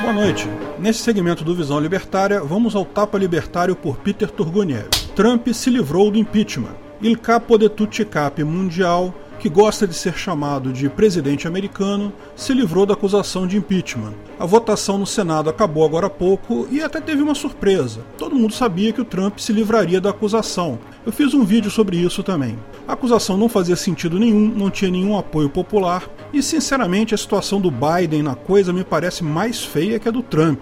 Boa noite. Nesse segmento do Visão Libertária, vamos ao tapa libertário por Peter Turguniev. Trump se livrou do impeachment. Il capo de tutti capi mundial, que gosta de ser chamado de presidente americano, se livrou da acusação de impeachment. A votação no Senado acabou agora há pouco e até teve uma surpresa. Todo mundo sabia que o Trump se livraria da acusação. Eu fiz um vídeo sobre isso também. A acusação não fazia sentido nenhum, não tinha nenhum apoio popular e, sinceramente, a situação do Biden na coisa me parece mais feia que a do Trump.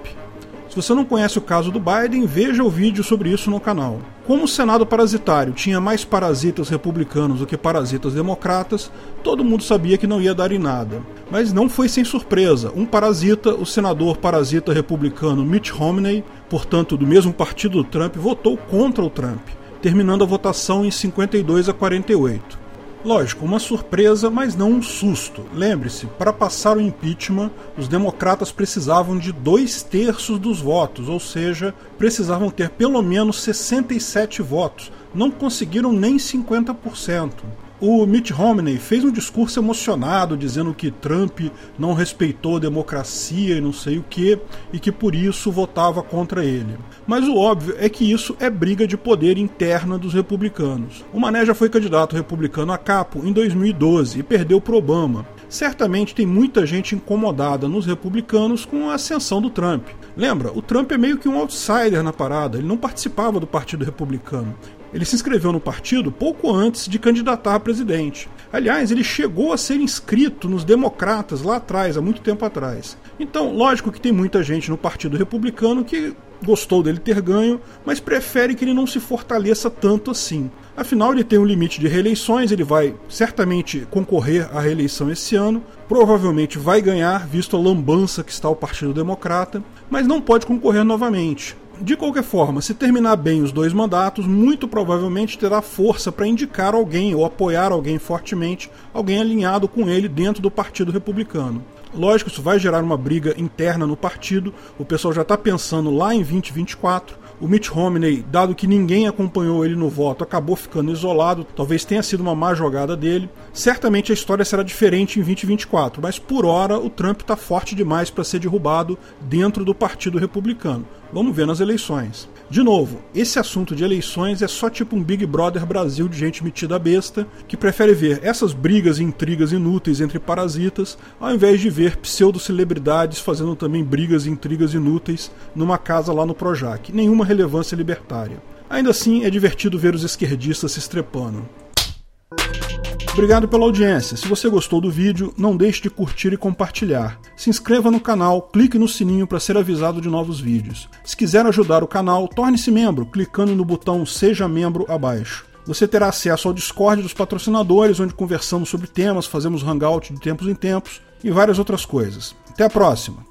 Se você não conhece o caso do Biden, veja o vídeo sobre isso no canal. Como o Senado parasitário tinha mais parasitas republicanos do que parasitas democratas, todo mundo sabia que não ia dar em nada. Mas não foi sem surpresa. Um parasita, o senador parasita republicano Mitt Romney, portanto do mesmo partido do Trump, votou contra o Trump, terminando a votação em 52 a 48. Lógico, uma surpresa, mas não um susto. Lembre-se, para passar o impeachment, os democratas precisavam de dois terços dos votos, ou seja, precisavam ter pelo menos 67 votos. Não conseguiram nem 50% o Mitt Romney fez um discurso emocionado dizendo que Trump não respeitou a democracia e não sei o que, e que por isso votava contra ele. Mas o óbvio é que isso é briga de poder interna dos republicanos. O Mané já foi candidato republicano a capo em 2012 e perdeu para Obama. Certamente tem muita gente incomodada nos republicanos com a ascensão do Trump. Lembra, o Trump é meio que um outsider na parada, ele não participava do Partido Republicano. Ele se inscreveu no partido pouco antes de candidatar a presidente. Aliás, ele chegou a ser inscrito nos democratas lá atrás, há muito tempo atrás. Então, lógico que tem muita gente no Partido Republicano que gostou dele ter ganho, mas prefere que ele não se fortaleça tanto assim. Afinal, ele tem um limite de reeleições, ele vai certamente concorrer à reeleição esse ano, provavelmente vai ganhar, visto a lambança que está o Partido Democrata, mas não pode concorrer novamente. De qualquer forma, se terminar bem os dois mandatos, muito provavelmente terá força para indicar alguém ou apoiar alguém fortemente, alguém alinhado com ele dentro do Partido Republicano. Lógico, isso vai gerar uma briga interna no partido, o pessoal já está pensando lá em 2024 o Mitt Romney, dado que ninguém acompanhou ele no voto, acabou ficando isolado, talvez tenha sido uma má jogada dele. Certamente a história será diferente em 2024, mas por hora o Trump está forte demais para ser derrubado dentro do Partido Republicano. Vamos ver nas eleições. De novo, esse assunto de eleições é só tipo um Big Brother Brasil de gente metida besta que prefere ver essas brigas e intrigas inúteis entre parasitas ao invés de ver pseudo-celebridades fazendo também brigas e intrigas inúteis numa casa lá no Projac. Nenhuma relevância libertária. Ainda assim, é divertido ver os esquerdistas se estrepando. Obrigado pela audiência. Se você gostou do vídeo, não deixe de curtir e compartilhar. Se inscreva no canal, clique no sininho para ser avisado de novos vídeos. Se quiser ajudar o canal, torne-se membro clicando no botão Seja Membro abaixo. Você terá acesso ao Discord dos patrocinadores, onde conversamos sobre temas, fazemos hangout de tempos em tempos e várias outras coisas. Até a próxima!